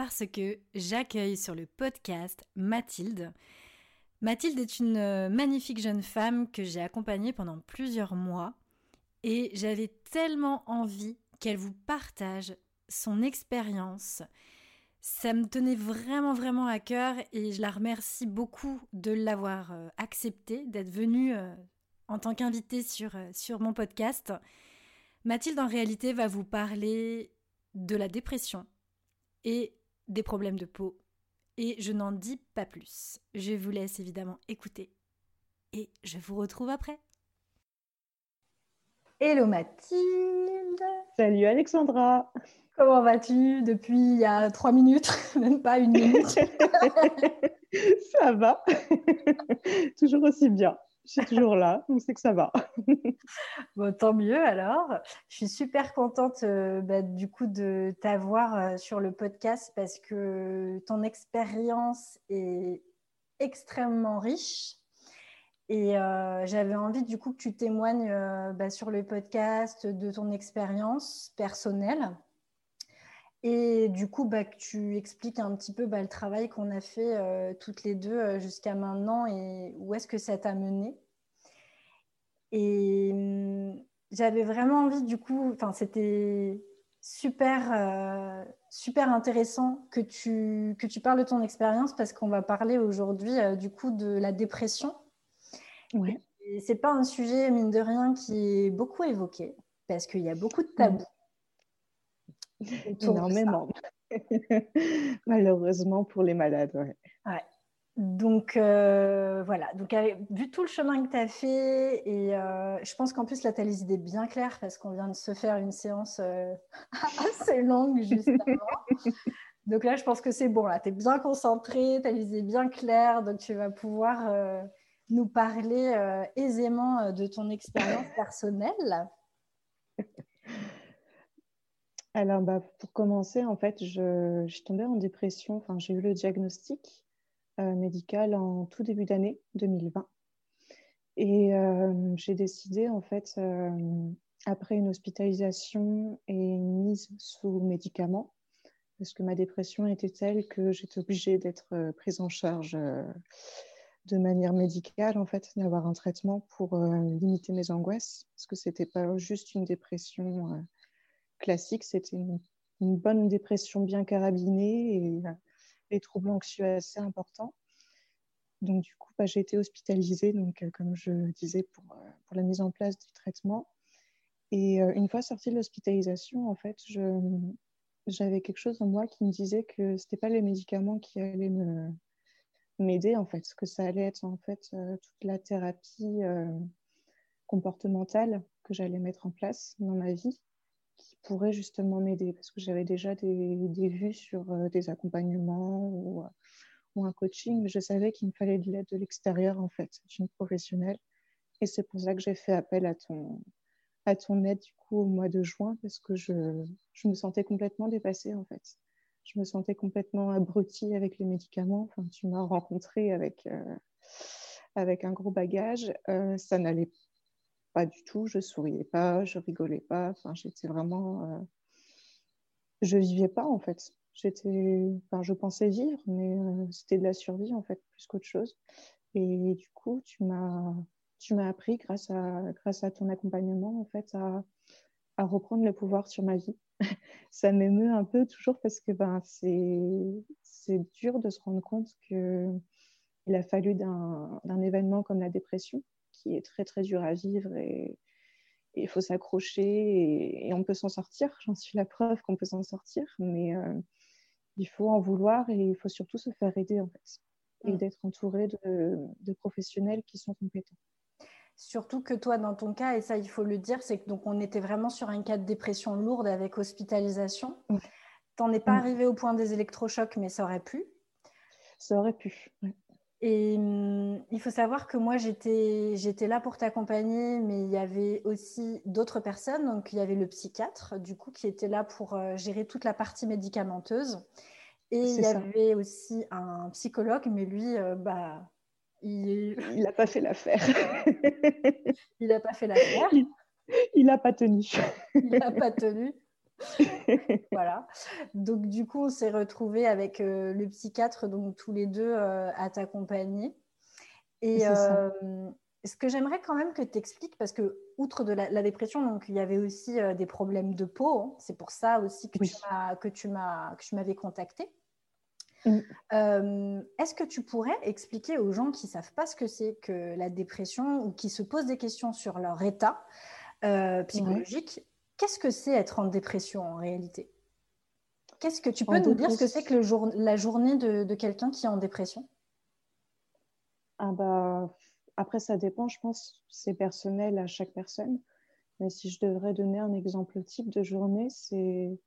parce que j'accueille sur le podcast Mathilde. Mathilde est une euh, magnifique jeune femme que j'ai accompagnée pendant plusieurs mois et j'avais tellement envie qu'elle vous partage son expérience. Ça me tenait vraiment vraiment à cœur et je la remercie beaucoup de l'avoir euh, accepté, d'être venue euh, en tant qu'invitée sur, sur mon podcast. Mathilde en réalité va vous parler de la dépression et des problèmes de peau. Et je n'en dis pas plus. Je vous laisse évidemment écouter. Et je vous retrouve après. Hello Mathilde. Salut Alexandra. Comment vas-tu depuis il y a trois minutes, même pas une minute Ça va. Toujours aussi bien je suis toujours là, on sait que ça va. bon, tant mieux alors. Je suis super contente euh, bah, du coup de t'avoir euh, sur le podcast parce que ton expérience est extrêmement riche. Et euh, j'avais envie du coup que tu témoignes bah, sur le podcast de ton expérience personnelle. Et du coup, bah, que tu expliques un petit peu bah, le travail qu'on a fait euh, toutes les deux euh, jusqu'à maintenant et où est-ce que ça t'a mené. Et hum, j'avais vraiment envie, du coup, c'était super, euh, super intéressant que tu, que tu parles de ton expérience parce qu'on va parler aujourd'hui, du coup, de la dépression. Ouais. Et c'est pas un sujet, mine de rien, qui est beaucoup évoqué parce qu'il y a beaucoup de tabous. Énormément. Malheureusement pour les malades. Ouais. Donc euh, voilà, donc vu tout le chemin que tu as fait, et euh, je pense qu'en plus là, tu as les idées bien claires parce qu'on vient de se faire une séance euh, assez longue juste avant. donc là, je pense que c'est bon, là, tu es bien concentré, tu as les idées bien claires, donc tu vas pouvoir nous parler aisément de ton expérience personnelle. Alors, bah, pour commencer, en fait, je, suis tombée en dépression. Enfin, j'ai eu le diagnostic euh, médical en tout début d'année 2020. Et euh, j'ai décidé, en fait, euh, après une hospitalisation et une mise sous médicaments, parce que ma dépression était telle que j'étais obligée d'être prise en charge de manière médicale, en fait, d'avoir un traitement pour limiter mes angoisses, parce que c'était pas juste une dépression classique, c'était une, bonne dépression bien carabinée et des troubles anxieux assez importants. Donc, du coup, bah, j'ai été hospitalisée, donc, euh, comme je disais, pour, euh, pour, la mise en place du traitement. Et euh, une fois sortie de l'hospitalisation, en fait, j'avais quelque chose en moi qui me disait que ce n'était pas les médicaments qui allaient m'aider, en fait, que ça allait être, en fait, toute la thérapie comportementale que j'allais mettre en place dans ma vie qui pourrait justement m'aider parce que j'avais déjà des, des, vues sur euh, des accompagnements ou, euh, ou, un coaching, mais je savais qu'il me fallait de l'aide de l'extérieur en fait, d'une professionnelle. Et c'est pour ça que j'ai fait appel à ton, à ton aide du coup au mois de juin parce que je, je me sentais complètement dépassée en fait. Je me sentais complètement abrutie avec les médicaments. Enfin, tu m'as rencontrée avec, euh, avec un gros bagage. ça n'allait pas du tout. Je souriais pas, je rigolais pas. Enfin, j'étais vraiment. Euh... Je vivais pas en fait. J'étais. Enfin, je pensais vivre, mais euh, c'était de la survie en fait, plus qu'autre chose. Et du coup, tu m'as, tu m'as appris grâce à, grâce à ton accompagnement en fait à, à reprendre le pouvoir sur ma vie. Ça m'émeut un peu toujours parce que ben c'est, c'est dur de se rendre compte que il a fallu d'un événement comme la dépression, qui est très très dur à vivre et il faut s'accrocher et, on peut s'en sortir. J'en suis la preuve qu'on peut s'en sortir, mais euh, il faut en vouloir et il faut surtout se faire aider en fait et mm. d'être entouré de, de, professionnels qui sont compétents. Surtout que toi, dans ton cas, et ça il faut le dire, c'est que donc on était vraiment sur un cas de dépression lourde avec hospitalisation. Tu n'en es pas arrivé au point des électrochocs, mais ça aurait pu. Ça aurait pu. Et hum, il faut savoir que moi, j'étais, j'étais là pour t'accompagner, mais il y avait aussi d'autres personnes. Donc, il y avait le psychiatre, du coup, qui était là pour euh, gérer toute la partie médicamenteuse. Et il y avait aussi un psychologue, mais lui, euh, bah, il n'a pas fait l'affaire. il n'a pas fait l'affaire. Il n'a pas tenu. il n'a pas tenu. voilà. Donc, du coup, on s'est retrouvés avec euh, le psychiatre, donc tous les deux euh, à t'accompagner. Et euh, ce que j'aimerais quand même que tu expliques, parce que, outre de la, dépression, donc, il y avait aussi des problèmes de peau. Hein. C'est pour ça aussi que, tu m'avais contacté. Est-ce que tu pourrais expliquer aux gens qui ne savent pas ce que c'est que la dépression ou qui se posent des questions sur leur état psychologique, Qu'est-ce que c'est être en dépression en réalité? Qu'est-ce que tu peux nous dire? Ce que c'est que le la journée de, quelqu'un qui est en dépression? Ah bah, Après, ça dépend, je pense, c'est personnel à chaque personne. Mais si je devrais donner un exemple type de journée, c'est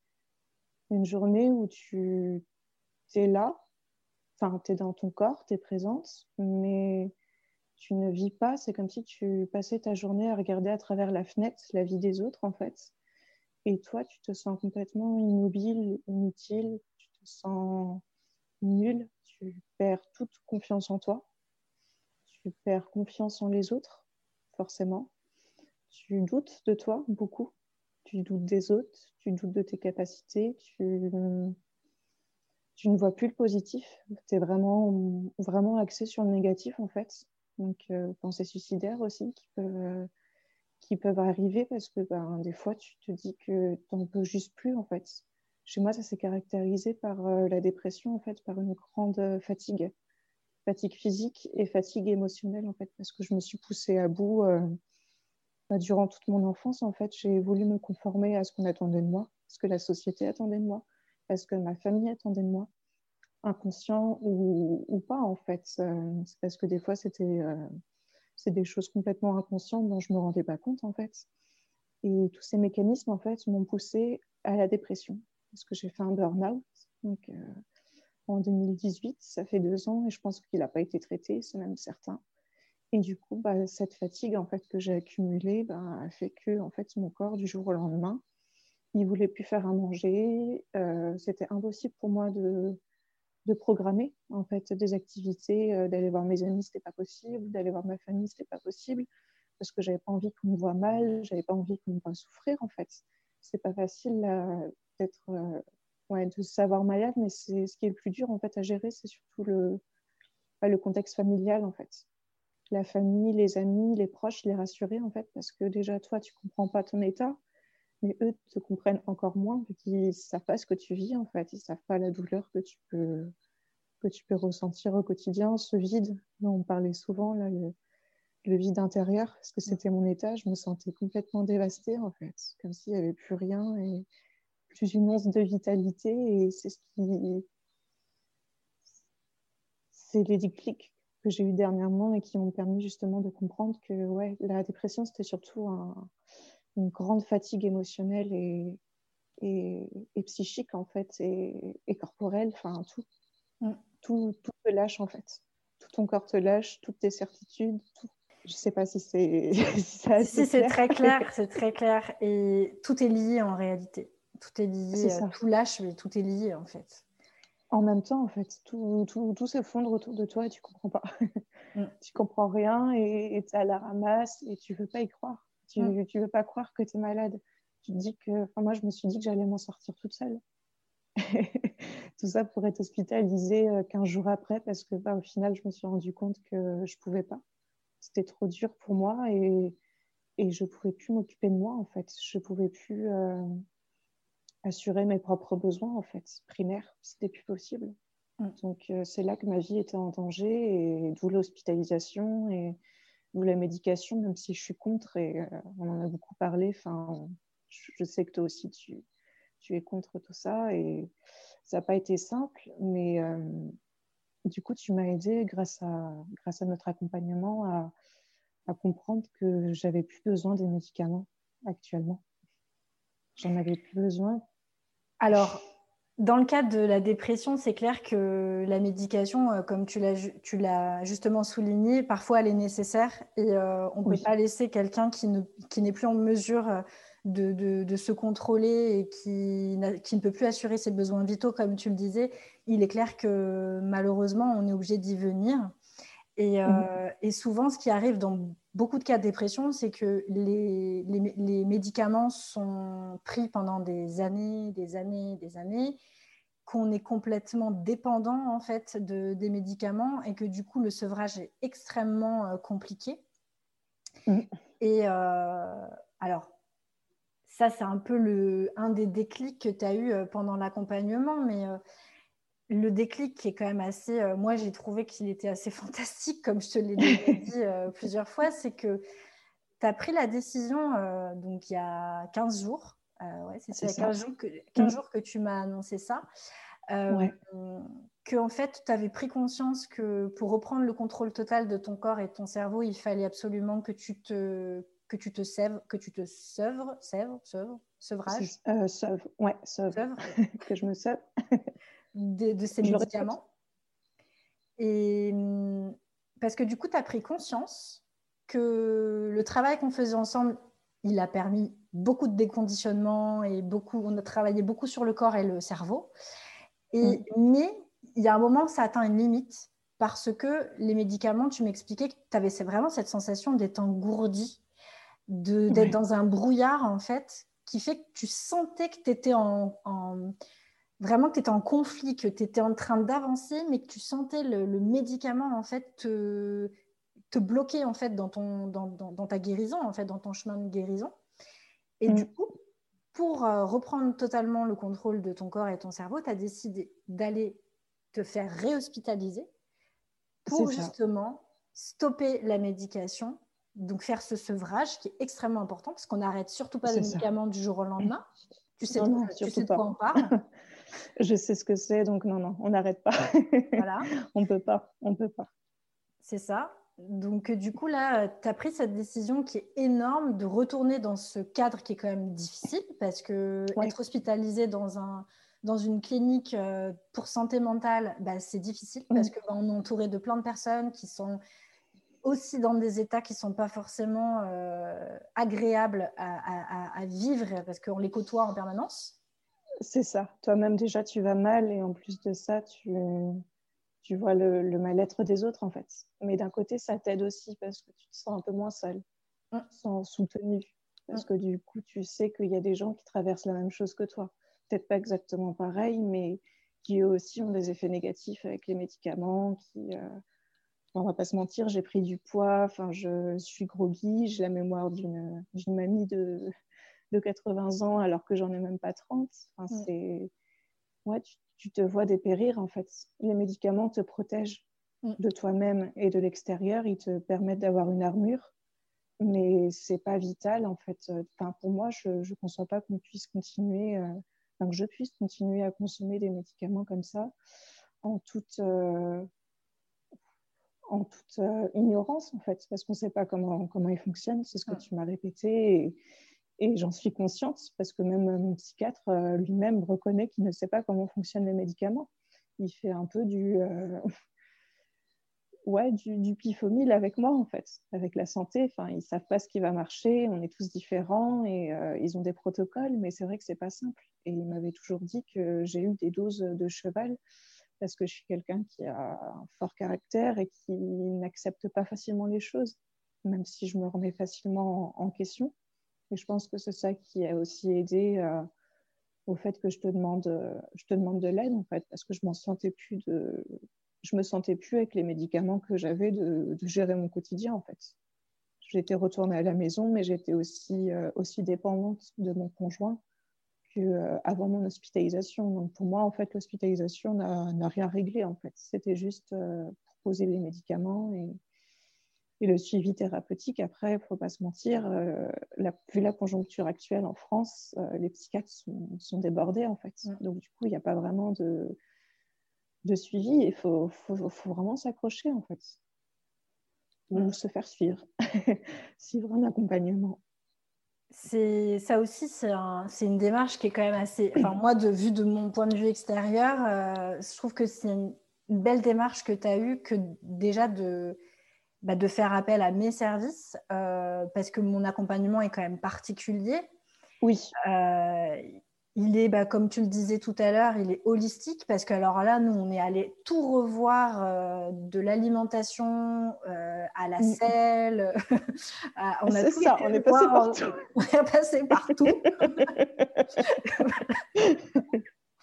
une journée où tu es là, enfin, tu es dans ton corps, tu es présente, mais tu ne vis pas. C'est comme si tu passais ta journée à regarder à travers la fenêtre la vie des autres, en fait. Et toi, tu te sens complètement immobile, inutile, tu te sens nul, tu perds toute confiance en toi, tu perds confiance en les autres, forcément. Tu doutes de toi beaucoup, tu doutes des autres, tu doutes de tes capacités, tu, ne vois plus le positif, tu es vraiment, vraiment axé sur le négatif en fait. Donc, euh, pensées suicidaires aussi qui peuvent qui peuvent arriver parce que ben, des fois, tu te dis que tu n'en peux juste plus, en fait. Chez moi, ça s'est caractérisé par euh, la dépression, en fait, par une grande euh, fatigue. Fatigue physique et fatigue émotionnelle, en fait, parce que je me suis poussée à bout euh, bah, durant toute mon enfance, en fait. J'ai voulu me conformer à ce qu'on attendait de moi, à ce que la société attendait de moi, à ce que ma famille attendait de moi, inconscient ou, pas, en fait. Parce que des fois, c'était c'est des choses complètement inconscientes dont je ne me rendais pas compte en fait. Et tous ces mécanismes en fait m'ont poussé à la dépression parce que j'ai fait un burn-out. Donc euh, en 2018, ça fait deux ans et je pense qu'il n'a pas été traité, c'est même certain. Et du coup, bah, cette fatigue en fait que j'ai accumulée bah, a fait que en fait mon corps du jour au lendemain, il voulait plus faire à manger. Euh, c'était impossible pour moi de de programmer en fait des activités, euh, d'aller voir mes amis, c'était pas possible, d'aller voir ma famille, c'était pas possible parce que j'avais pas envie qu'on me voit mal, j'avais pas envie qu'on me voit souffrir en fait. C'est pas facile d'être, euh, ouais, de savoir malade, mais c'est ce qui est le plus dur en fait à gérer, c'est surtout le, le contexte familial en fait. La famille, les amis, les proches, les rassurer en fait, parce que déjà toi tu comprends pas ton état, mais eux te comprennent encore moins vu qu'ils savent pas ce que tu vis en fait, ils savent pas la douleur que tu peux que tu peux ressentir au quotidien, ce vide dont on parlait souvent, là, le, vide intérieur, parce que c'était mon état, je me sentais complètement dévastée en fait, comme s'il n'y avait plus rien et plus une once de vitalité et c'est ce qui c'est les déclics que j'ai eu dernièrement et qui m'ont permis justement de comprendre que ouais, la dépression c'était surtout un, une grande fatigue émotionnelle et, et, psychique en fait et, corporelle, enfin tout, mm. tout, tout te lâche en fait. Tout ton corps te lâche, toutes tes certitudes, tout. Je sais pas si c'est si c'est très clair, c'est très clair et tout est lié en réalité. Tout est lié, euh, tout lâche mais tout est lié en fait. En même temps, en fait, tout, tout, tout s'effondre autour de toi et tu comprends pas. Mm. tu comprends rien et tu à la ramasse et tu veux pas y croire. Tu ne mm. veux pas croire que tu es malade. Tu te dis que, moi, je me suis dit que j'allais m'en sortir toute seule. Tout ça pour être hospitalisée 15 euh, jours après parce que, bah, au final, je me suis rendu compte que je pouvais pas. C'était trop dur pour moi et, et je pouvais plus m'occuper de moi, en fait. Je pouvais plus euh, assurer mes propres besoins, en fait, primaires. C'était plus possible. Mm. Donc, euh, c'est là que ma vie était en danger, et d'où l'hospitalisation et d'où la médication, même si je suis contre, et euh, on en a beaucoup parlé. Enfin, je, sais que toi aussi, tu, tu es contre tout ça, et ça n'a pas été simple, mais euh, du coup, tu m'as aidé grâce à, grâce à notre accompagnement à, à comprendre que j'avais plus besoin des médicaments actuellement. J'en avais plus besoin. Alors, dans le cadre de la dépression, c'est clair que la médication, euh, comme tu l'as justement souligné, parfois elle est nécessaire et euh, on ne peut pas laisser quelqu'un qui n'est plus en mesure euh, de, se contrôler et qui, qui, ne peut plus assurer ses besoins vitaux, comme tu le disais. Il est clair que malheureusement, on est obligé d'y venir. Et, mmh. et, souvent, ce qui arrive dans beaucoup de cas de dépression, c'est que les, les, médicaments sont pris pendant des années, des années, des années, qu'on est complètement dépendant en fait de, des médicaments et que du coup le sevrage est extrêmement euh, compliqué. Mm. Et euh, alors, ça c'est un peu le, un des déclics que tu as eu euh, pendant l'accompagnement, mais le déclic qui est quand même assez, euh, moi j'ai trouvé qu'il était assez fantastique, comme je te l'ai dit euh, plusieurs fois, c'est que tu as pris la décision, euh, donc il y a 15 jours, ouais, c'est il y a 15 jours, que, 15 mm. jours que tu m'as annoncé ça, que en fait tu avais pris conscience que pour reprendre le contrôle total de ton corps et de ton cerveau, il fallait absolument que tu te que tu te sèvres, que tu te sevres, sèvres, sevres, sevrage. Euh, ouais, sevre. que je me sèvre. De, ces médicaments. Et hum, parce que du coup, tu as pris conscience que le travail qu'on faisait ensemble, il a permis beaucoup de déconditionnement et beaucoup, on a travaillé beaucoup sur le corps et le cerveau. Et, mm. Mais il y a un moment, ça atteint une limite parce que les médicaments, tu m'expliquais que tu avais vraiment cette sensation d'être engourdi, d'être dans un brouillard en fait, qui fait que tu sentais que tu étais en, vraiment que tu étais en conflit, que tu étais en train d'avancer, mais que tu sentais le, médicament en fait te, te, bloquer en fait dans, ton, dans, dans, ta guérison, en fait, dans ton chemin de guérison. Et mm. du coup, pour euh, reprendre totalement le contrôle de ton corps et ton cerveau, tu as décidé d'aller te faire réhospitaliser pour justement stopper la médication, donc faire ce sevrage qui est extrêmement important parce qu'on n'arrête surtout pas les médicaments du jour au lendemain. Tu sais, tu sais de quoi on parle. je sais ce que c'est, donc non, non, on n'arrête pas. voilà. on peut pas, on peut pas. C'est ça. Donc du coup, là, tu as pris cette décision qui est énorme de retourner dans ce cadre qui est quand même difficile parce que être hospitalisé dans, un, dans une clinique euh, pour santé mentale, bah, c'est difficile parce qu'on bah, est entouré de plein de personnes qui sont aussi dans des états qui ne sont pas forcément euh, agréables à, à, vivre parce qu'on les côtoie en permanence. C'est ça. Toi-même, déjà, tu vas mal et en plus de ça, tu, tu vois le, mal-être des autres, en fait. Mais d'un côté, ça t'aide aussi parce que tu te sens un peu moins seul, mm. sans soutenu. Parce mm. que du coup, tu sais qu'il y a des gens qui traversent la même chose que toi. Peut-être pas exactement pareil, mais qui eux aussi ont des effets négatifs avec les médicaments, qui... Euh... on va pas se mentir, j'ai pris du poids, enfin, je suis groggy, j'ai la mémoire d'une mamie de, de 80 ans alors que j'en ai même pas 30. Enfin, mm. c'est... Ouais, tu, te vois dépérir en fait. Les médicaments te protègent de toi-même et de l'extérieur. Ils te permettent d'avoir une armure, mais c'est pas vital en fait. Enfin, pour moi, je ne conçois pas qu'on puisse continuer, euh, enfin, que je puisse continuer à consommer des médicaments comme ça en toute. Euh, en toute euh, ignorance en fait, parce qu'on ne sait pas comment, comment ils fonctionnent, c'est ce que tu m'as répété. Et, et j'en suis consciente parce que même mon psychiatre euh, lui-même reconnaît qu'il ne sait pas comment fonctionnent les médicaments. Il fait un peu du, euh, ouais, du, du pifomil avec moi, en fait, avec la santé. Enfin, ils ne savent pas ce qui va marcher, on est tous différents et euh, ils ont des protocoles, mais c'est vrai que ce n'est pas simple. Et il m'avait toujours dit que j'ai eu des doses de cheval parce que je suis quelqu'un qui a un fort caractère et qui n'accepte pas facilement les choses, même si je me remets facilement en question. Et je pense que c'est ça qui a aussi aidé euh, au fait que je te demande, je te demande de l'aide, en fait, parce que je m'en sentais plus de, je me sentais plus avec les médicaments que j'avais de, gérer mon quotidien, en fait. J'étais retournée à la maison, mais j'étais aussi, euh, aussi dépendante de mon conjoint, vécu avant mon hospitalisation. Donc pour moi, en fait, l'hospitalisation n'a rien réglé. En fait, c'était juste pour poser les médicaments et, et le suivi thérapeutique. Après, il ne faut pas se mentir, la, vu la conjoncture actuelle en France, les psychiatres sont, sont, débordés en fait. Donc du coup, il n'y a pas vraiment de, de suivi. Il faut, faut, faut vraiment s'accrocher en fait ou se faire suivre, suivre un accompagnement. C'est ça aussi, c'est un, une démarche qui est quand même assez. Enfin, moi, de vue de mon point de vue extérieur, euh, je trouve que c'est une, belle démarche que tu as eue, que déjà de, bah, de faire appel à mes services, euh, parce que mon accompagnement est quand même particulier. Oui. Euh, il est, bah, comme tu le disais tout à l'heure, il est holistique parce que alors là, nous, on est allé tout revoir euh, de l'alimentation euh, à la mm. selle. on a tout ça, on est passé partout. on est passé partout.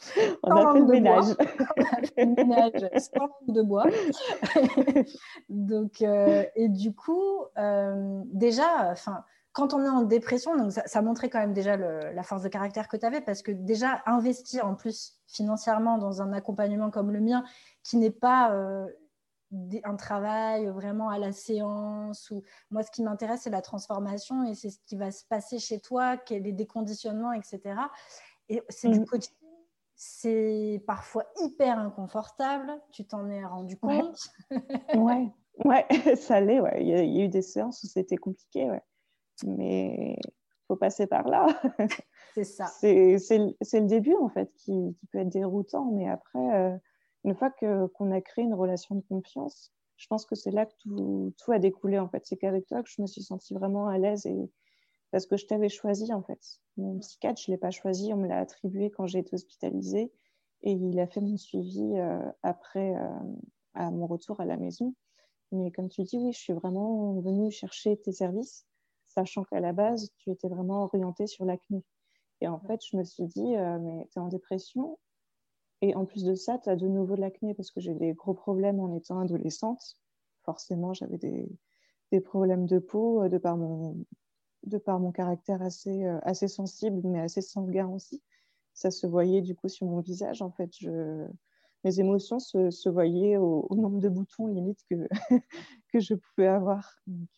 on a fait le ménage. on a fait le ménage sans langue de bois. Donc, euh, et du coup, déjà, enfin quand on est en dépression, donc ça, montrait quand même déjà la force de caractère que tu avais, parce que déjà investir en plus financièrement dans un accompagnement comme le mien, qui n'est pas euh, un travail vraiment à la séance, ou moi ce qui m'intéresse c'est la transformation et c'est ce qui va se passer chez toi, les déconditionnements, etc. Et c'est du quotidien. C'est parfois hyper inconfortable, tu t'en es rendu compte. Ouais, ouais. ça l'est, ouais. Il y, a, il y, a, eu des séances où c'était compliqué, ouais mais il faut passer par là. C'est ça. c'est le début, en fait, qui, qui, peut être déroutant, mais après, euh, une fois qu'on a créé une relation de confiance, je pense que c'est là que tout, tout, a découlé, en fait. C'est qu'avec toi que je me suis sentie vraiment à l'aise et parce que je t'avais choisi, en fait. Mon psychiatre, je ne l'ai pas choisi, on me l'a attribué quand j'ai été hospitalisée et il a fait mon suivi euh, après euh, à mon retour à la maison. Mais comme tu dis, oui, je suis vraiment venue chercher tes services sachant qu'à la base, tu étais vraiment orientée sur l'acné. Et en fait, je me suis dit, euh, mais tu es en dépression. Et en plus de ça, tu as de nouveau de l'acné parce que j'ai des gros problèmes en étant adolescente. Forcément, j'avais des, des, problèmes de peau de par mon, de par mon caractère assez, euh, assez sensible, mais assez sanguin aussi. Ça se voyait du coup sur mon visage. En fait, je, mes émotions se, se voyaient au, nombre de boutons limite que, que je pouvais avoir. Donc,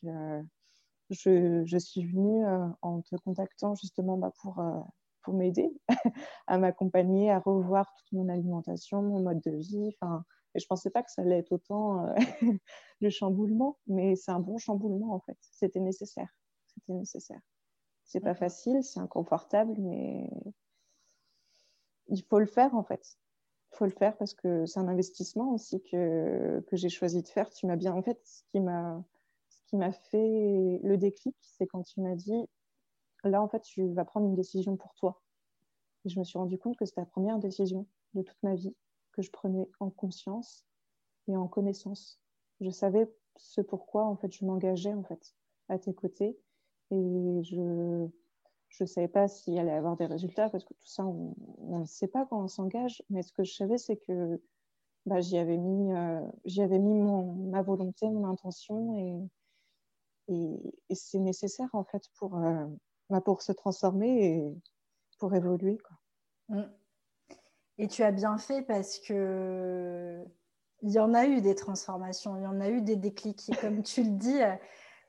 je, suis venue euh, en te contactant justement bah, pour, euh, pour m'aider à m'accompagner, à revoir toute mon alimentation, mon mode de vie. Et je ne pensais pas que ça allait être autant euh, le chamboulement, mais c'est un bon chamboulement en fait. C'était nécessaire. C'était nécessaire. C'est pas facile, c'est inconfortable, mais il faut le faire en fait. Il faut le faire parce que c'est un investissement aussi que, que j'ai choisi de faire. Tu m'as bien, en fait, ce qui m'a qui m'a fait le déclic, c'est quand tu m'as dit là, en fait, tu vas prendre une décision pour toi. Et je me suis rendu compte que c'était la première décision de toute ma vie que je prenais en conscience et en connaissance. Je savais ce pourquoi, en fait, je m'engageais, en fait, à tes côtés. Et je ne savais pas s'il allait avoir des résultats parce que tout ça, on ne sait pas quand on s'engage. Mais ce que je savais, c'est que bah, j'y avais mis, euh, j'y avais mis mon, ma volonté, mon intention et, et, c'est nécessaire en fait pour, euh, bah, pour se transformer et pour évoluer. Quoi. Mm. Et tu as bien fait parce que il y en a eu des transformations, il y en a eu des déclics. Et comme tu le dis,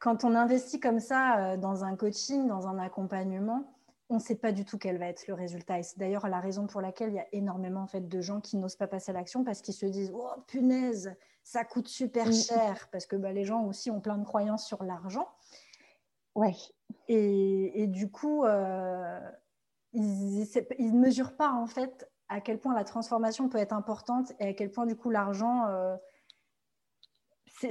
quand on investit comme ça euh, dans un coaching, dans un accompagnement, on ne sait pas du tout quel va être le résultat. Et c'est d'ailleurs la raison pour laquelle il y a énormément en fait, de gens qui n'osent pas passer à l'action parce qu'ils se disent Oh punaise, ça coûte super mm. cher. Parce que bah, les gens aussi ont plein de croyances sur l'argent. Ouais. Et, du coup, euh, ils ne mesurent pas en fait à quel point la transformation peut être importante et à quel point du coup l'argent. Euh,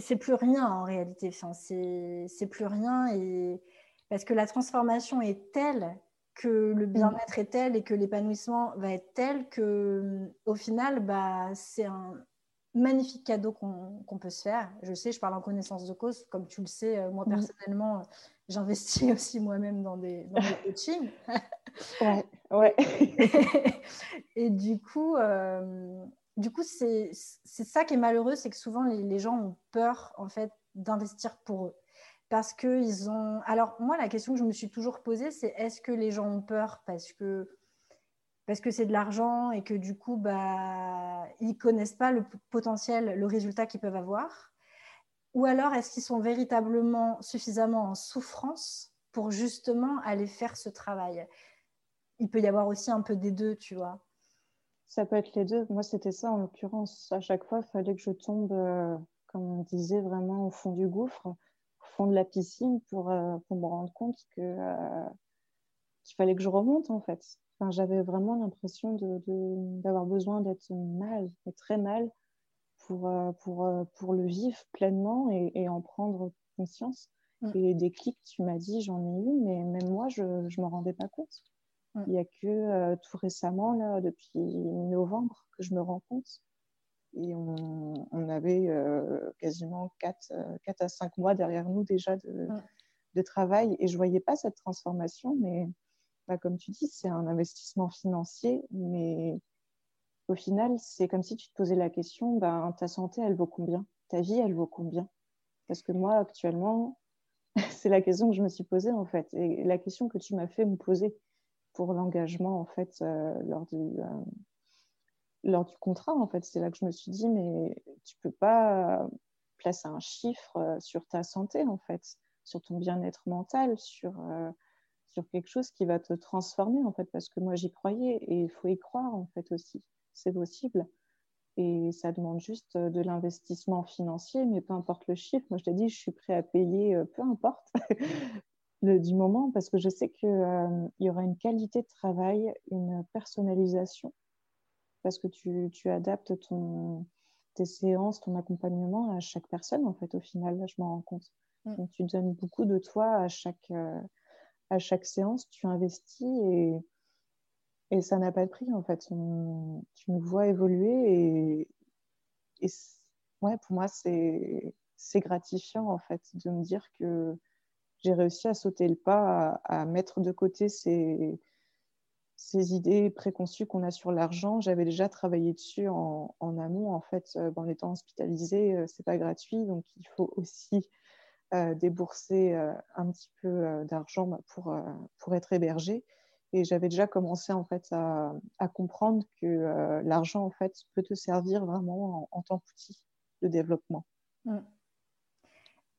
c'est plus rien en réalité. Enfin, c'est plus rien. Et... Parce que la transformation est telle que le mm. bien-être est tel et que l'épanouissement va être tel que au final bah, c'est un magnifique cadeau qu'on peut se faire. Je sais, je parle en connaissance de cause, comme tu le sais, euh, moi mm. personnellement, euh, j'investis aussi moi-même dans des, dans des coachings. ouais, ouais. et du coup, euh, du coup c'est ça qui est malheureux, c'est que souvent les, les, gens ont peur en fait d'investir pour eux parce qu'ils ont. Alors, moi, la question que je me suis toujours posée, c'est est-ce que les gens ont peur parce que parce que c'est de l'argent et que du coup, bah, ils connaissent pas le potentiel, le résultat qu'ils peuvent avoir? Ou alors, est-ce qu'ils sont véritablement suffisamment en souffrance pour justement aller faire ce travail? Il peut y avoir aussi un peu des deux, tu vois. Ça peut être les deux. Moi, c'était ça en l'occurrence. À chaque fois, il fallait que je tombe, euh, comme on disait, vraiment au fond du gouffre, au fond de la piscine pour, euh, pour me rendre compte que, euh, qu'il fallait que je remonte en fait j'avais vraiment l'impression d'avoir de, besoin d'être mal, très mal, pour, pour, pour le vivre pleinement et, en prendre conscience. Mm. Et des clics, tu m'as dit, j'en ai eu, mais même moi, je ne me rendais pas compte. Il n'y a que euh, tout récemment, là, depuis novembre, que je me rends compte. Et on, on avait quasiment 4, 4, à 5 mois derrière nous déjà de, de travail. Et je ne voyais pas cette transformation, mais bah, comme tu dis, c'est un investissement financier, mais au final, c'est comme si tu te posais la question, ben, ta santé, elle vaut combien? Ta vie, elle vaut combien? Parce que moi, actuellement, c'est la question que je me suis posée, en fait. Et la question que tu m'as fait me poser pour l'engagement, en fait, euh, lors, du, euh, lors du contrat, en fait, c'est là que je me suis dit, mais tu peux pas placer un chiffre euh, sur ta santé, en fait, sur ton bien-être mental, sur sur quelque chose qui va te transformer en fait parce que moi j'y croyais et il faut y croire en fait aussi. C'est possible. Et ça demande juste de l'investissement financier mais peu importe le chiffre. Moi je t'ai dit je suis prêt à payer euh, peu importe le, du moment parce que je sais qu'il euh, y aura une qualité de travail une personnalisation parce que tu, tu adaptes ton, tes séances ton accompagnement à chaque personne en fait au final là je m'en rends compte mm. donc tu donnes beaucoup de toi à chaque euh, à chaque séance, tu investis et, et ça n'a pas de prix en fait. tu me vois évoluer et, et ouais, pour moi, c'est gratifiant en fait de me dire que j'ai réussi à sauter le pas, à, mettre de côté ces, idées préconçues qu'on a sur l'argent. J'avais déjà travaillé dessus en, amont en fait. Euh, en étant hospitalisée, euh, c'est pas gratuit, donc il faut aussi euh, débourser euh, un petit peu euh, d'argent bah, pour, pour être hébergé. Et j'avais déjà commencé en fait à, à comprendre que l'argent en fait peut te servir vraiment en, tant qu'outil de développement. Mm.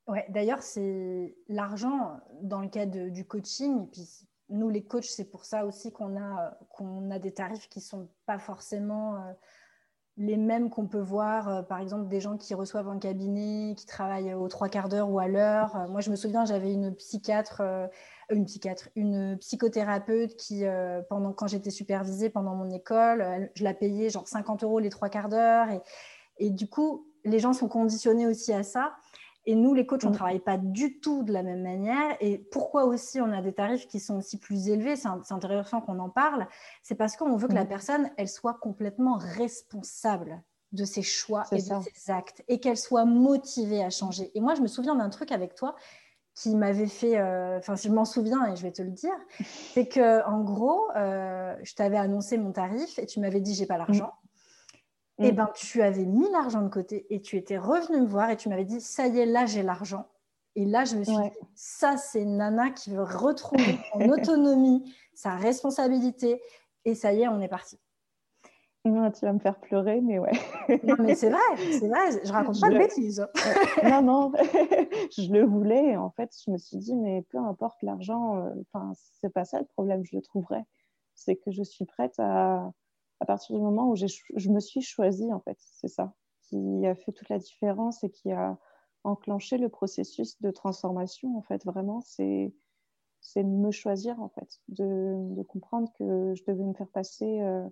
Ouais, d'ailleurs, c'est l'argent dans le cas du coaching. Et puis nous, les coachs, c'est pour ça aussi qu'on a, qu'on a des tarifs qui ne sont pas forcément les mêmes qu'on peut voir, euh, par exemple, des gens qui reçoivent un cabinet, qui travaillent aux trois quarts d'heure ou à l'heure. Euh, moi, je me souviens, j'avais une psychiatre, euh, une psychothérapeute qui, pendant, quand j'étais supervisée pendant mon école, je la payais genre 50 euros les trois quarts d'heure. Et, du coup, les gens sont conditionnés aussi à ça. Et nous, les coachs, on ne mm. travaille pas du tout de la même manière. Et pourquoi aussi on a des tarifs qui sont aussi plus élevés? C'est intéressant qu'on en parle. C'est parce qu'on veut que la mm. personne, elle soit complètement responsable de ses choix et de ses actes et qu'elle soit motivée à changer. Et moi, je me souviens d'un truc avec toi qui m'avait fait, euh, enfin, je m'en souviens et je vais te le dire, c'est que en gros, euh, je t'avais annoncé mon tarif et tu m'avais dit j'ai pas l'argent et eh mm. ben, tu avais mis l'argent de côté et tu étais revenu me voir et tu m'avais dit ça y est, là j'ai l'argent. Et là, je me suis dit ça, c'est Nana qui veut retrouver son autonomie, sa responsabilité. Et ça y est, on est parti. Non, tu vas me faire pleurer, mais ouais. non, mais c'est vrai, c'est vrai, je raconte pas de bêtises. non, non, je le voulais. En fait, je me suis dit, mais peu importe l'argent, euh, enfin, c'est pas ça le problème, je le trouverai. C'est que je suis prête à, à partir du moment où je me suis choisie, en fait, c'est ça, qui a fait toute la différence et qui a enclenché le processus de transformation, en fait, vraiment, c'est me choisir, en fait, de, comprendre que je devais me faire passer euh,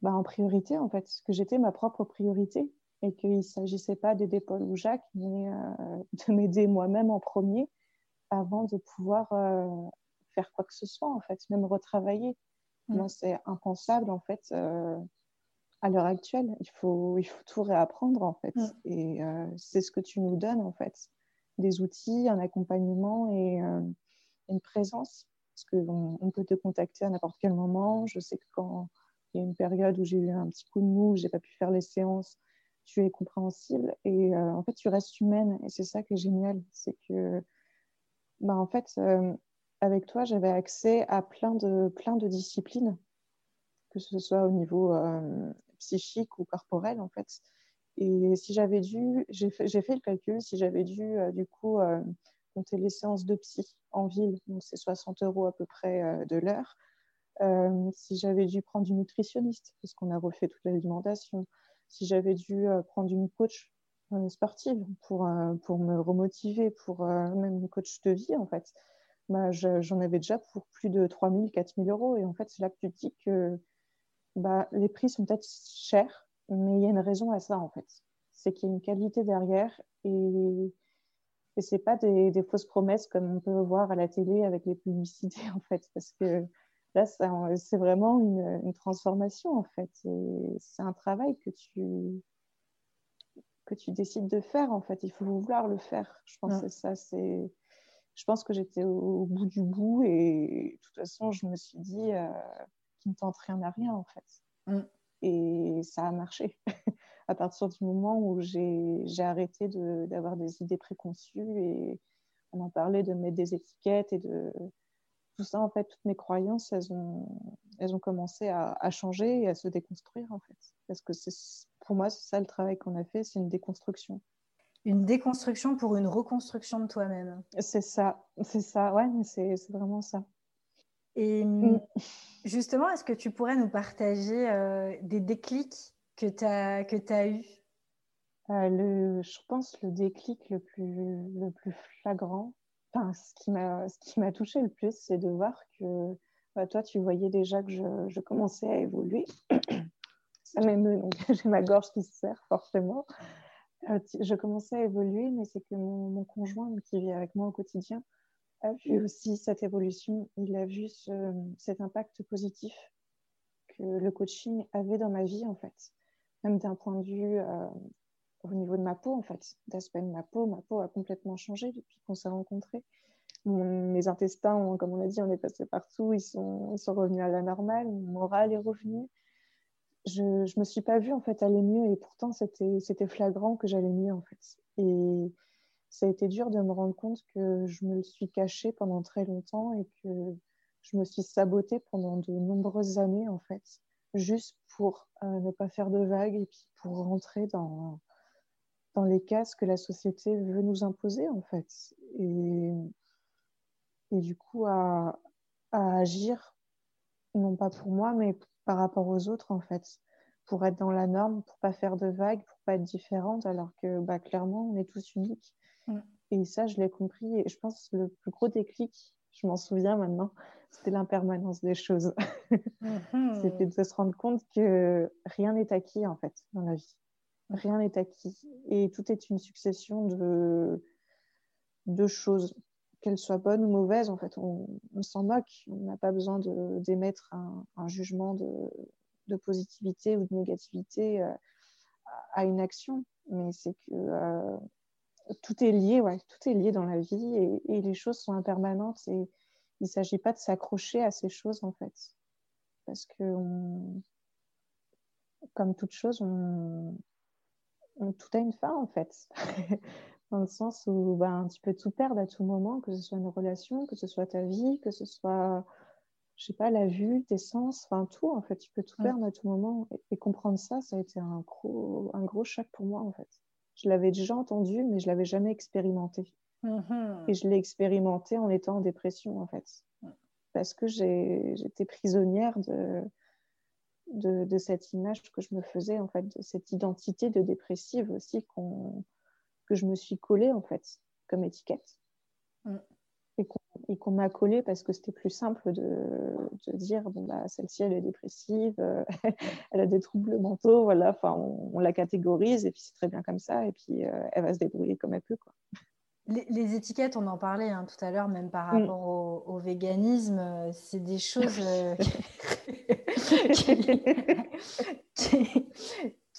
bah, en priorité, en fait, que j'étais ma propre priorité et qu'il ne s'agissait pas d'aider Paul ou Jacques, mais euh, de m'aider moi-même en premier avant de pouvoir euh, faire quoi que ce soit, en fait, même retravailler. Mm. Moi, c'est impensable, en fait, euh, à l'heure actuelle. Il faut, il faut tout réapprendre, en fait. Mm. Et euh, c'est ce que tu nous donnes, en fait. Des outils, un accompagnement et euh, une présence. Parce qu'on on peut te contacter à n'importe quel moment. Je sais que quand il y a une période où j'ai eu un petit coup de mou, j'ai pas pu faire les séances, tu es compréhensible. Et en fait, tu restes humaine. Et c'est ça qui est génial. C'est que, bah, en fait, avec toi, j'avais accès à plein de, plein de disciplines que ce soit au niveau psychique ou corporel, en fait. Et si j'avais dû, j'ai fait, le calcul, si j'avais dû, du coup, compter les séances de psy en ville, donc c'est 60 euros à peu près de l'heure, si j'avais dû prendre une nutritionniste, parce qu'on a refait toute l'alimentation, si j'avais dû prendre une coach sportive pour, pour me remotiver, pour même une coach de vie, en fait, bah, j'en avais déjà pour plus de 3 000, 4 000 euros. Et en fait, c'est là que tu te dis que bah, les prix sont peut-être chers, mais il y a une raison à ça, en fait. C'est qu'il y a une qualité derrière et, et ce n'est pas des, des, fausses promesses comme on peut voir à la télé avec les publicités, en fait. Parce que là, c'est vraiment une, une, transformation, en fait. C'est un travail que tu, que tu décides de faire, en fait. Il faut vouloir le faire. Je pense que ça, c'est je pense que j'étais au, bout du bout et de toute façon, je me suis dit euh, qu'il ne tente rien à rien en fait. Mm. Et ça a marché. à partir du moment où j'ai arrêté d'avoir des idées préconçues et on en parlait de mettre des étiquettes et de tout ça, en fait, toutes mes croyances, elles ont, elles ont commencé à, à changer et à se déconstruire en fait. Parce que pour moi, c'est ça le travail qu'on a fait, c'est une déconstruction une déconstruction pour une reconstruction de toi-même. C'est ça, c'est ça, ouais, c'est vraiment ça. Et mm. justement, est-ce que tu pourrais nous partager euh, des déclics que tu as, que as eus? Euh, le, Je pense le déclic le plus, le plus flagrant, enfin, ce qui m'a touché le plus, c'est de voir que bah, toi, tu voyais déjà que je, je commençais à évoluer. ça m'émeut, donc j'ai ma gorge qui se serre forcément. Euh, je commençais à évoluer, mais c'est que mon, conjoint qui vit avec moi au quotidien a vu aussi cette évolution. Il a vu cet impact positif que le coaching avait dans ma vie, en fait. Même d'un point de vue euh, au niveau de ma peau, en fait, d'aspect de ma peau. Ma peau a complètement changé depuis qu'on s'est rencontrés. mes intestins, comme on l'a dit, on est passé partout, ils sont, ils sont revenus à la normale, mon moral est revenu je ne me suis pas vue en fait aller mieux et pourtant c'était flagrant que j'allais mieux en fait. Et ça a été dur de me rendre compte que je me suis cachée pendant très longtemps et que je me suis sabotée pendant de nombreuses années en fait, juste pour euh, ne pas faire de vagues et puis pour rentrer dans, dans les cases que la société veut nous imposer en fait. Et, et du coup à, à agir, non pas pour moi, mais par rapport aux autres, en fait, pour être dans la norme, pour pas faire de vagues, pour pas être différente, alors que bah, clairement, on est tous uniques. Mm. Et ça, je l'ai compris. Et je pense que le plus gros déclic, je m'en souviens maintenant, c'était l'impermanence des choses. Mm-hmm. c'était de se rendre compte que rien n'est acquis, en fait, dans la vie. Rien n'est acquis. Et tout est une succession de, de choses qu'elle soit bonne ou mauvaise, en fait, on, s'en moque. On n'a pas besoin d'émettre un, jugement de, positivité ou de négativité euh, à une action. Mais c'est que euh, tout est lié, ouais, tout est lié dans la vie et, les choses sont impermanentes. Et il ne s'agit pas de s'accrocher à ces choses, en fait. Parce que, comme toute chose, on, tout a une fin, en fait. dans le sens où ben, tu peux tout perdre à tout moment, que ce soit une relation, que ce soit ta vie, que ce soit, je sais pas, la vue, tes sens, enfin tout, en fait, tu peux tout perdre à tout moment. Et, comprendre ça, ça a été un gros, un gros choc pour moi, en fait. Je l'avais déjà entendu, mais je l'avais jamais expérimenté. Mm-hmm. Et je l'ai expérimenté en étant en dépression, en fait. Parce que j'étais prisonnière de, de, de, cette image que je me faisais, en fait, de cette identité de dépressive aussi qu'on que je me suis collée en fait comme étiquette. Mm. Et qu'on m'a collée parce que c'était plus simple de, de dire bon bah celle-ci elle est dépressive, euh, elle a des troubles mentaux, voilà, enfin on, la catégorise et puis c'est très bien comme ça et puis euh, elle va se débrouiller comme elle peut quoi. Les, étiquettes, on en parlait hein, tout à l'heure, même par mm. rapport au, véganisme, euh, c'est des choses qui, qui,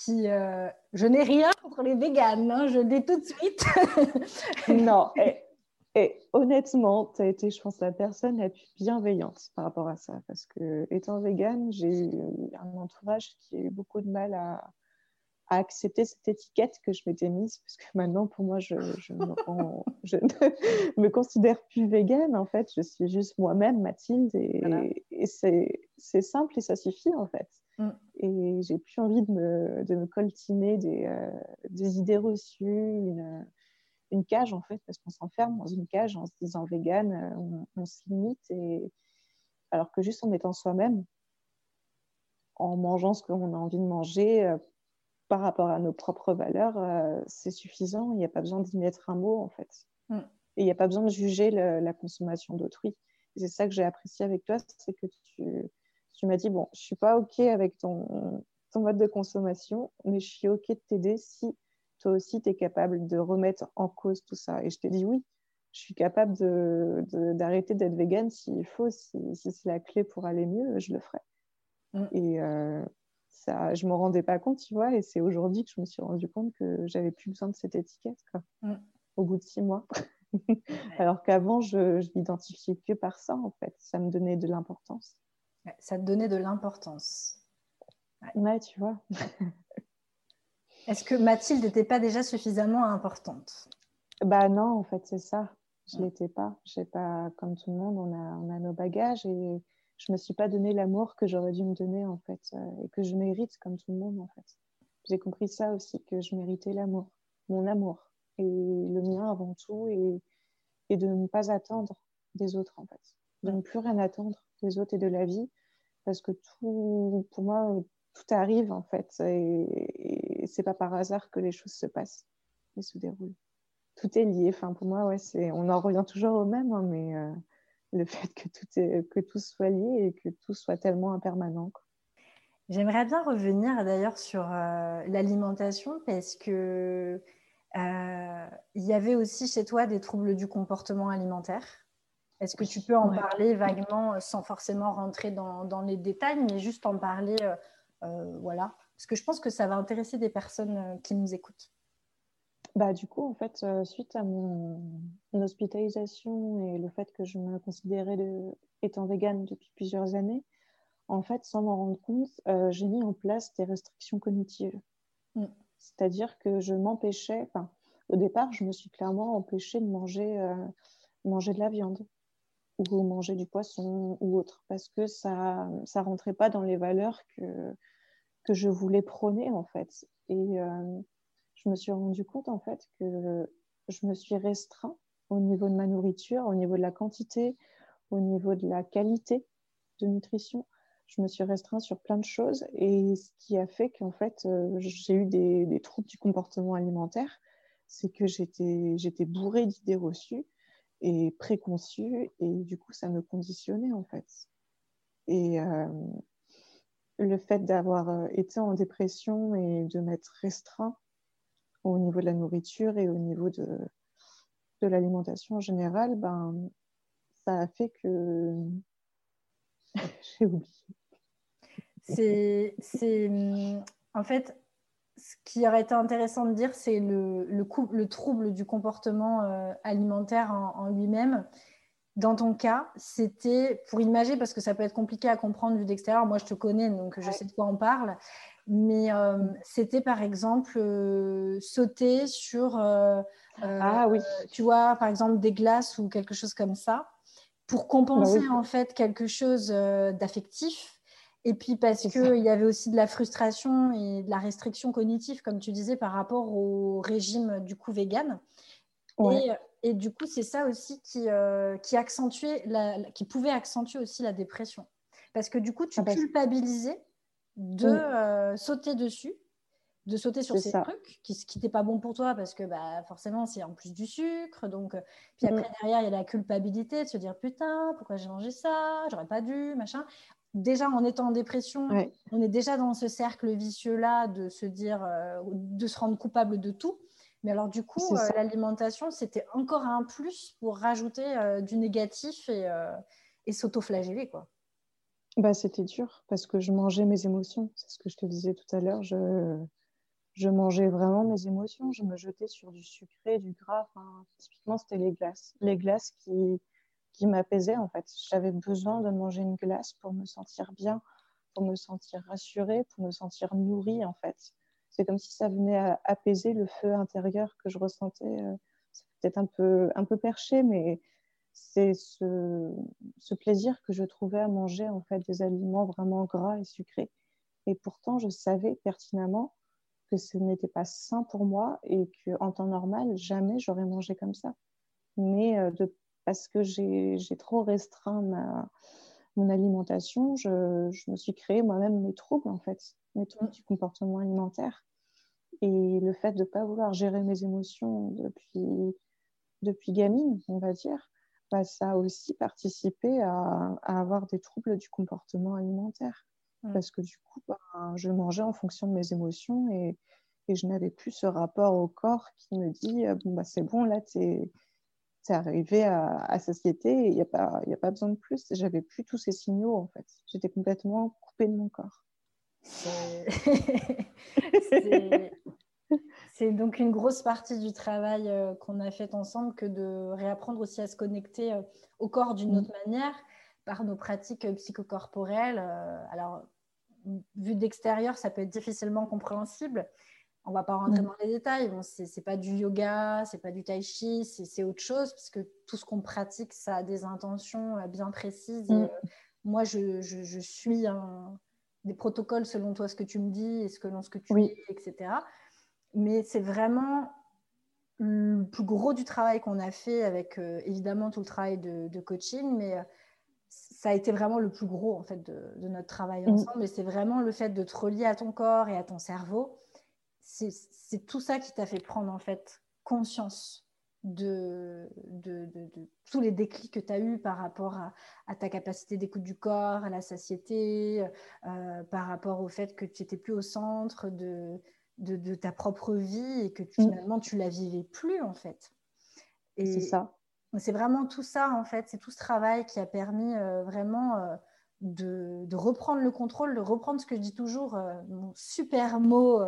euh, je n'ai rien contre les véganes, hein, je dis tout de suite. non, et, honnêtement, tu as été, je pense, la personne la plus bienveillante par rapport à ça. Parce que, étant végane, j'ai eu un entourage qui a eu beaucoup de mal à, à accepter cette étiquette que je m'étais mise, parce que maintenant, pour moi, je, je, me, je ne me considère plus végane, en fait. Je suis juste moi-même, Mathilde, et, et c'est simple et ça suffit, en fait. Mm. Et j'ai plus envie de me, de me coltiner des, euh, des, idées reçues, une, une, cage, en fait, parce qu'on s'enferme dans une cage en se disant végane, euh, on, on se limite, et... alors que juste en étant soi-même, en mangeant ce qu'on a envie de manger, euh, par rapport à nos propres valeurs, euh, c'est suffisant. Il n'y a pas besoin d'y mettre un mot, en fait. Mm. Et il n'y a pas besoin de juger la consommation d'autrui. C'est ça que j'ai apprécié avec toi, c'est que tu, tu m'as dit, bon, je ne suis pas OK avec ton, ton mode de consommation, mais je suis OK de t'aider si toi aussi, tu es capable de remettre en cause tout ça. Et je t'ai dit, oui, je suis capable d'arrêter de, d'être végane s'il faut, si, si c'est la clé pour aller mieux, je le ferai. Mm. Et euh, ça, je ne m'en rendais pas compte, tu vois, et c'est aujourd'hui que je me suis rendu compte que j'avais plus besoin de cette étiquette, quoi, mm. au bout de six mois. Alors qu'avant, je, je l'identifiais que par ça, en fait. Ça me donnait de l'importance. Ça te donnait de l'importance. Ouais. tu vois. Est-ce que Mathilde n'était pas déjà suffisamment importante? Bah non, en fait, c'est ça. Je ne l'étais pas. J'ai pas, comme tout le monde, on a, on a nos bagages et je me suis pas donné l'amour que j'aurais dû me donner en fait euh, et que je mérite comme tout le monde en fait. J'ai compris ça aussi que je méritais l'amour, mon amour et le mien avant tout et, et de ne pas attendre des autres en fait, de ne plus rien attendre des autres et de la vie parce que tout pour moi tout arrive en fait et, et c'est pas par hasard que les choses se passent et se déroulent. Tout est lié. Enfin pour moi ouais c'est on en revient toujours au même hein, mais euh, le fait que tout, est, que tout soit lié et que tout soit tellement impermanent. J'aimerais bien revenir d'ailleurs sur euh, l'alimentation parce que euh, il y avait aussi chez toi des troubles du comportement alimentaire. Est-ce que tu peux en parler vaguement sans forcément rentrer dans, dans, les détails, mais juste en parler, euh, voilà, parce que je pense que ça va intéresser des personnes qui nous écoutent. Bah, du coup, en fait, euh, suite à mon, hospitalisation et le fait que je me considérais de, étant végane depuis plusieurs années, en fait, sans m'en rendre compte, euh, j'ai mis en place des restrictions cognitives. Mm. C'est-à-dire que je m'empêchais, au départ, je me suis clairement empêchée de manger, euh, manger de la viande ou manger du poisson ou autre, parce que ça ne rentrait pas dans les valeurs que, que je voulais prôner, en fait. Et je me suis rendu compte en fait que je me suis restreint au niveau de ma nourriture, au niveau de la quantité, au niveau de la qualité de nutrition. Je me suis restreint sur plein de choses et ce qui a fait qu'en fait euh, j'ai eu des, troubles du comportement alimentaire, c'est que j'étais bourrée d'idées reçues et préconçues et du coup ça me conditionnait en fait. Et euh, le fait d'avoir euh, été en dépression et de m'être restreint au niveau de la nourriture et au niveau de, de l'alimentation en général, ben, ça a fait que j'ai oublié. C'est, en fait, ce qui aurait été intéressant de dire, c'est le, le, le trouble du comportement euh, alimentaire en, lui-même. Dans ton cas, c'était pour imager, parce que ça peut être compliqué à comprendre vu d'extérieur. Moi, je te connais, donc je sais de quoi on parle. Mais euh, c'était par exemple euh, sauter sur, ah, oui. tu vois, par exemple des glaces ou quelque chose comme ça, pour compenser bah en fait quelque chose d'affectif. Et puis parce qu'il y avait aussi de la frustration et de la restriction cognitive, comme tu disais, par rapport au régime du coup vegan. Et, et, du coup, c'est ça aussi qui, qui, accentuait la, qui pouvait accentuer aussi la dépression. Parce que du coup, tu ah culpabilisais de euh, sauter dessus, de sauter sur ces trucs, qui, qui n'était pas bon pour toi parce que bah, forcément c'est en plus du sucre. Donc, euh, puis après, mm. derrière, il y a la culpabilité de se dire putain, pourquoi j'ai mangé ça? J'aurais pas dû, machin. Déjà, en étant en dépression, on est déjà dans ce cercle vicieux-là de se dire, euh, de se rendre coupable de tout. Mais alors, du coup, l'alimentation, c'était encore un plus pour rajouter du négatif et, et s'auto-flageller, quoi. Bah, c'était dur parce que je mangeais mes émotions. C'est ce que je te disais tout à l'heure. Je, je mangeais vraiment mes émotions. Je me jetais sur du sucré, du gras. typiquement, c'était les glaces. Les glaces qui, qui m'apaisaient, en fait. J'avais besoin de manger une glace pour me sentir bien, pour me sentir rassurée, pour me sentir nourrie, en fait. c'est comme si ça venait apaiser le feu intérieur que je ressentais. c'est peut-être un peu, un peu perché, mais c'est ce, plaisir que je trouvais à manger en fait des aliments vraiment gras et sucrés. Et pourtant, je savais pertinemment que ce n'était pas sain pour moi et qu'en temps normal, jamais j'aurais mangé comme ça. Mais euh, de, parce que j'ai trop restreint ma, mon alimentation, je, je me suis créé moi-même mes troubles, en fait, mes troubles du comportement alimentaire. Et le fait de ne pas vouloir gérer mes émotions depuis, depuis gamine, on va dire, bah, ça a aussi participé à, à, avoir des troubles du comportement alimentaire. Mm. Parce que du coup, bah, je mangeais en fonction de mes émotions et, et je n'avais plus ce rapport au corps qui me dit euh, bon, bah, c'est bon, là, tu es, arrivé à, à satiété et il n'y a, pas, a pas besoin de plus. J'avais plus tous ces signaux en fait. J'étais complètement coupée de mon corps. C'est donc une grosse partie du travail euh, qu'on a fait ensemble que de réapprendre aussi à se connecter euh, au corps d'une mm. autre manière par nos pratiques psychocorporelles. alors, vu d'extérieur, ça peut être difficilement compréhensible. On va pas rentrer mm. dans les détails. Bon, c'est pas du yoga, c'est pas du tai chi, c'est autre chose, parce que tout ce qu'on pratique, ça a des intentions euh, bien précises. Mm. Euh, moi, je, je, suis un, des protocoles selon toi, ce que tu me dis et selon ce que tu dis, etc. Mais c'est vraiment le plus gros du travail qu'on a fait avec euh, évidemment tout le travail de, de coaching, mais ça a été vraiment le plus gros en fait de, notre travail mm. ensemble. Et c'est vraiment le fait de te relier à ton corps et à ton cerveau. C'est tout ça qui t'a fait prendre en fait conscience de, de, tous les déclics que tu as eus par rapport à, ta capacité d'écoute du corps, à la satiété, euh, par rapport au fait que tu n'étais plus au centre de, ta propre vie et que tu, mm. finalement tu la vivais plus en fait. Et c'est ça. C'est vraiment tout ça, en fait, c'est tout ce travail qui a permis euh, vraiment euh, de, reprendre le contrôle, de reprendre ce que je dis toujours, mon super mot,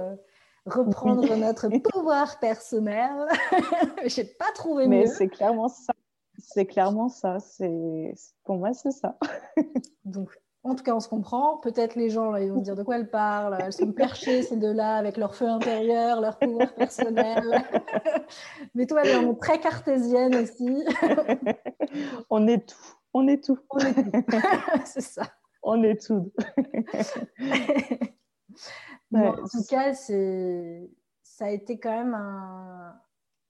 reprendre notre pouvoir personnel. J'ai pas trouvé Mais c'est clairement ça. C'est clairement ça. C'est pour moi, c'est ça. Donc, en tout cas, on se comprend. Peut-être les gens, là, ils vont dire de quoi elles parlent. Elles sont perchées, ces deux-là, avec leur feu intérieur, leur pouvoir personnel. Mais toi, elle est très cartésienne aussi. on est tout. On est tout. On est tout. c'est ça. On est tout. En tout cas, ça a été quand même un,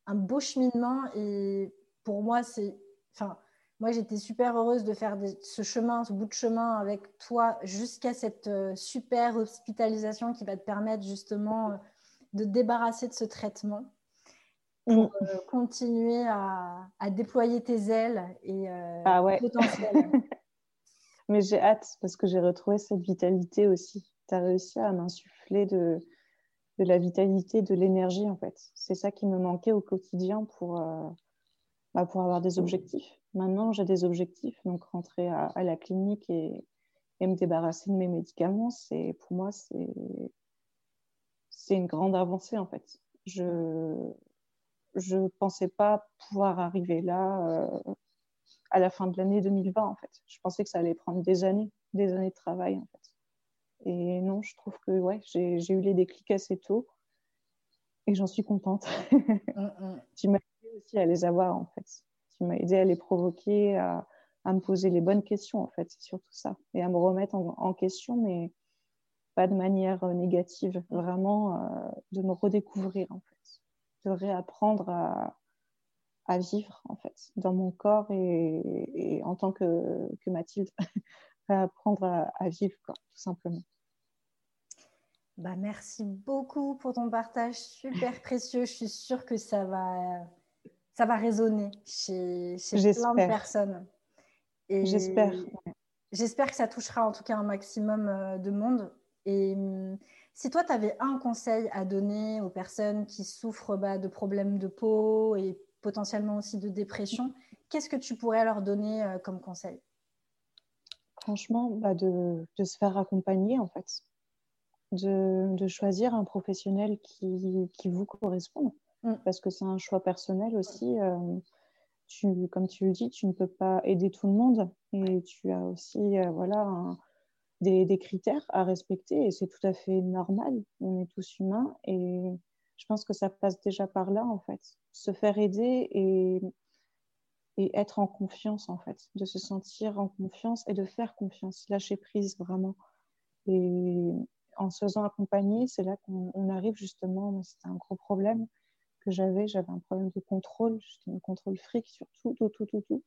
un beau cheminement. Et pour moi, c'est... Enfin, moi, j'étais super heureuse de faire ce chemin, ce bout de chemin avec toi jusqu'à cette euh, super hospitalisation qui va te permettre justement euh, de débarrasser de ce traitement pour mm. euh, continuer à, déployer tes ailes et ah ouais. Mais j'ai hâte parce que j'ai retrouvé cette vitalité aussi. Tu as réussi à m'insuffler de, la vitalité, de l'énergie en fait. C'est ça qui me manquait au quotidien pour, bah, pour avoir des objectifs. Maintenant, j'ai des objectifs, donc rentrer à, la clinique et, me débarrasser de mes médicaments, c'est pour moi c'est une grande avancée en fait. Je je pensais pas pouvoir arriver là euh, à la fin de l'année 2020 en fait. Je pensais que ça allait prendre des années, des années de travail en fait. Et non, je trouve que ouais, j'ai eu les déclics assez tôt et j'en suis contente. Mm, mm. tu m'as aidé aussi à les avoir en fait qui m'a aidé à les provoquer, à, me poser les bonnes questions, en fait, c'est surtout ça. Et à me remettre en, question, mais pas de manière euh, négative, vraiment euh, de me redécouvrir, en fait, de réapprendre à, vivre, en fait, dans mon corps et, en tant que, que Mathilde, réapprendre à, à vivre, quoi, tout simplement. Bah, merci beaucoup pour ton partage super précieux. Je suis sûre que ça va ça va résonner chez, plein de personnes. J'espère. J'espère que ça touchera en tout cas un maximum euh, de monde. Et hum, si toi, tu avais un conseil à donner aux personnes qui souffrent bah, de problèmes de peau et potentiellement aussi de dépression, qu'est-ce que tu pourrais leur donner euh, comme conseil? Franchement, bah, de, se faire accompagner en fait. De, choisir un professionnel qui, qui vous correspond. Mm. parce que c'est un choix personnel aussi. Euh, tu, comme tu le dis, tu ne peux pas aider tout le monde et tu as aussi euh, voilà, des, critères à respecter et c'est tout à fait normal. On est tous humains et je pense que ça passe déjà par là en fait. Se faire aider et, et être en confiance en fait, de se sentir en confiance et de faire confiance, lâcher prise vraiment. Et en se faisant accompagner, c'est là qu'on arrive justement, c'était un gros problème que j'avais, j'avais un problème de contrôle, j'étais un contrôle fric sur tout, tout, tout, tout.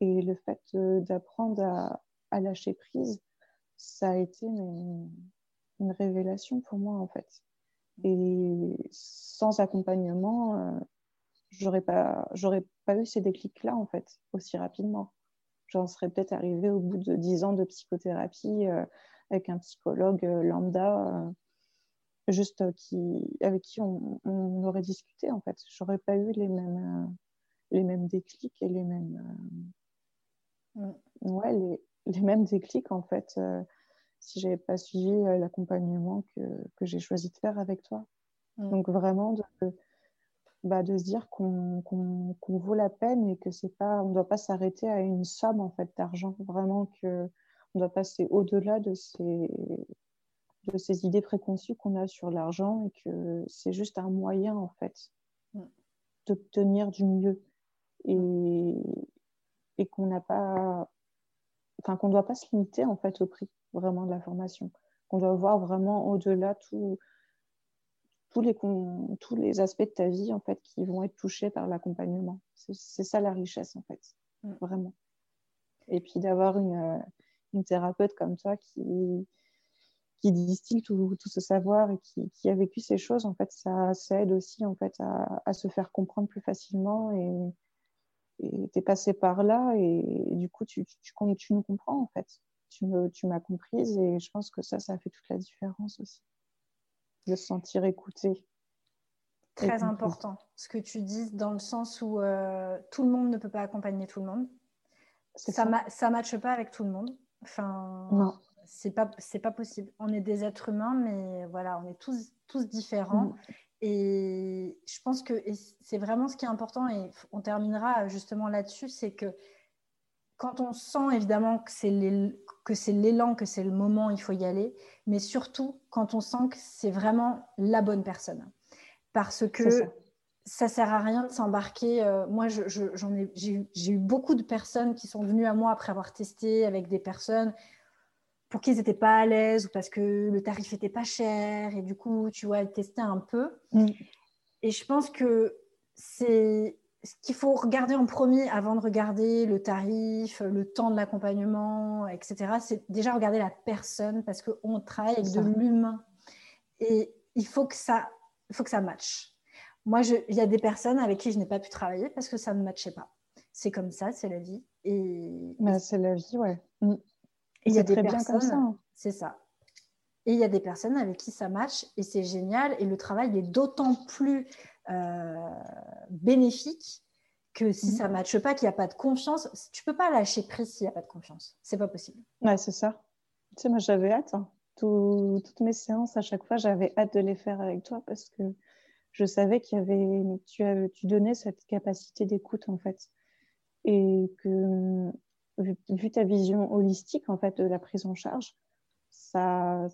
Et le fait d'apprendre à, à lâcher prise, ça a été une, révélation pour moi en fait. Et sans accompagnement, euh, j'aurais pas, j'aurais pas eu ces déclics-là en fait aussi rapidement. J'en serais peut-être arrivée au bout de dix ans de psychothérapie euh, avec un psychologue euh, lambda, juste qui, avec qui on, aurait discuté en fait. J'aurais pas eu les mêmes, les mêmes déclics et les mêmes, ouais, les, les mêmes déclics en fait euh, si j'avais pas suivi euh, l'accompagnement que, que j'ai choisi de faire avec toi. Mm. Donc vraiment de, bah, de se dire qu'on vaut la peine et que c'est pas on doit pas s'arrêter à une somme en fait d'argent. Vraiment que on doit passer au-delà de ces de ces idées préconçues qu'on a sur l'argent et que c'est juste un moyen en fait mm. d'obtenir du mieux et, et qu'on n'a pas enfin qu'on ne doit pas se limiter en fait au prix vraiment de la formation, qu'on doit voir vraiment au-delà tout, tous, les, tous les aspects de ta vie en fait qui vont être touchés par l'accompagnement. C'est ça la richesse en fait, mm. vraiment. Et puis d'avoir une, euh, une, thérapeute comme toi qui, qui distille tout, tout ce savoir et qui, qui, a vécu ces choses, en fait, ça, ça aide aussi en fait à, à se faire comprendre plus facilement et, tu es passé par là et, du coup, tu, tu, tu, nous comprends en fait. Tu m'as comprise et je pense que ça, ça a fait toute la différence aussi. De se sentir écouté. Très important ce que tu dis dans le sens où euh, tout le monde ne peut pas accompagner tout le monde. Ça ne matche pas avec tout le monde. Enfin, non. C'est pas, pas possible. On est des êtres humains, mais voilà, on est tous, tous différents. Mm. Et je pense que c'est vraiment ce qui est important, et on terminera justement là-dessus, c'est que quand on sent évidemment que c'est l'élan, que c'est le moment, il faut y aller, mais surtout quand on sent que c'est vraiment la bonne personne. Parce que ça. sert à rien de s'embarquer. Euh, moi, j'ai eu beaucoup de personnes qui sont venues à moi après avoir testé avec des personnes pour qu'ils n'étaient pas à l'aise ou parce que le tarif était pas cher et du coup, tu vois, tester un peu. Mm. Et je pense que c'est ce qu'il faut regarder en premier avant de regarder le tarif, le temps de l'accompagnement, etc. C'est déjà regarder la personne parce qu'on travaille avec de l'humain et il faut que ça, il faut que ça matche. Moi, il y a des personnes avec qui je n'ai pas pu travailler parce que ça ne matchait pas. C'est comme ça, c'est la vie. Et bah, c'est la vie, ouais. Mm. Il y a des personnes, c'est ça. Et il y a des personnes avec qui ça match et c'est génial. Et le travail est d'autant plus bénéfique que si ça ne mhm. matche pas, qu'il n'y a pas de confiance, tu peux pas lâcher prise s'il n'y a pas de confiance. C'est pas possible. Ouais, c'est ça. Tu sais, moi, j'avais hâte. Hein. toutes mes séances, à chaque fois, j'avais hâte de les faire avec toi parce que je savais qu'il y avait, tu, tu donnais cette capacité d'écoute, en fait. Et que vu, ta vision holistique en fait de la prise en charge, ça,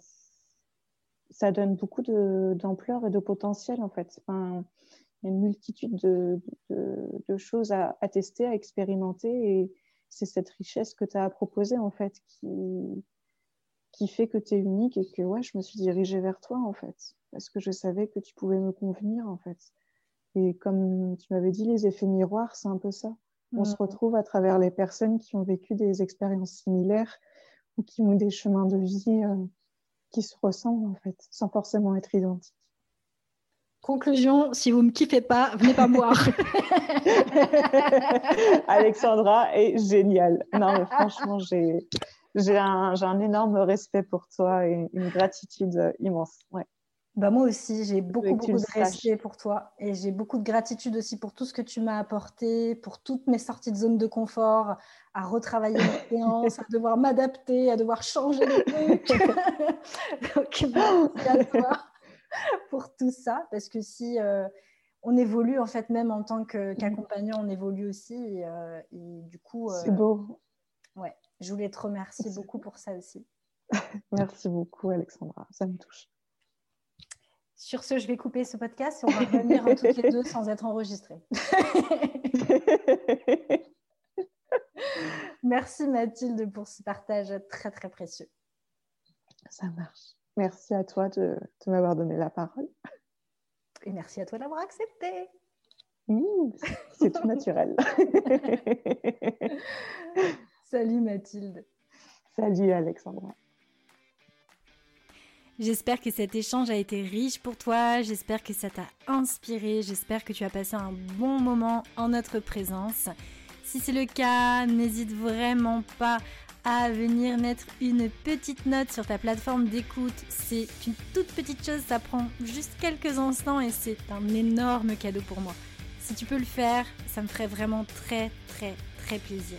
ça donne beaucoup d'ampleur et de potentiel en fait. Enfin, il y a une multitude de, de, choses à, tester, à expérimenter et c'est cette richesse que tu as à proposer en fait qui, qui fait que tu es unique et que ouais, je me suis dirigée vers toi en fait parce que je savais que tu pouvais me convenir en fait. Et comme tu m'avais dit, les effets miroirs, c'est un peu ça. On se mm. retrouve à travers les personnes qui ont vécu des expériences similaires ou qui ont des chemins de vie euh, qui se ressemblent en fait, sans forcément être identiques. Conclusion, si vous ne me kiffez pas, venez pas me voir. Alexandra est géniale. Non, mais franchement, j'ai, un, j'ai un énorme respect pour toi et une gratitude immense. Ouais. Bah moi aussi, j'ai beaucoup, beaucoup de respect pour toi et j'ai beaucoup de gratitude aussi pour tout ce que tu m'as apporté, pour toutes mes sorties de zone de confort, à retravailler mes séances, à devoir m'adapter, à devoir changer les trucs. Donc, merci à toi pour tout ça parce que si euh, on évolue, en fait, même en tant qu'accompagnant, on évolue aussi et, euh, du coup. Euh, C'est beau. Ouais, je voulais te remercier beaucoup pour ça aussi. Merci beaucoup, Alexandra. Ça me touche. Sur ce, je vais couper ce podcast et on va revenir toutes les deux sans être enregistrés. Merci Mathilde pour ce partage très très précieux. Ça marche. Merci à toi de, m'avoir donné la parole. Et merci à toi d'avoir accepté. Mmh, c'est tout naturel. Salut Mathilde. Salut Alexandra. J'espère que cet échange a été riche pour toi, j'espère que ça t'a inspiré, j'espère que tu as passé un bon moment en notre présence. Si c'est le cas, n'hésite vraiment pas à venir mettre une petite note sur ta plateforme d'écoute. C'est une toute petite chose, ça prend juste quelques instants et c'est un énorme cadeau pour moi. Si tu peux le faire, ça me ferait vraiment très très très plaisir.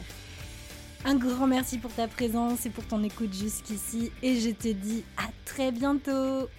Un grand merci pour ta présence et pour ton écoute jusqu'ici. Et je te dis à très bientôt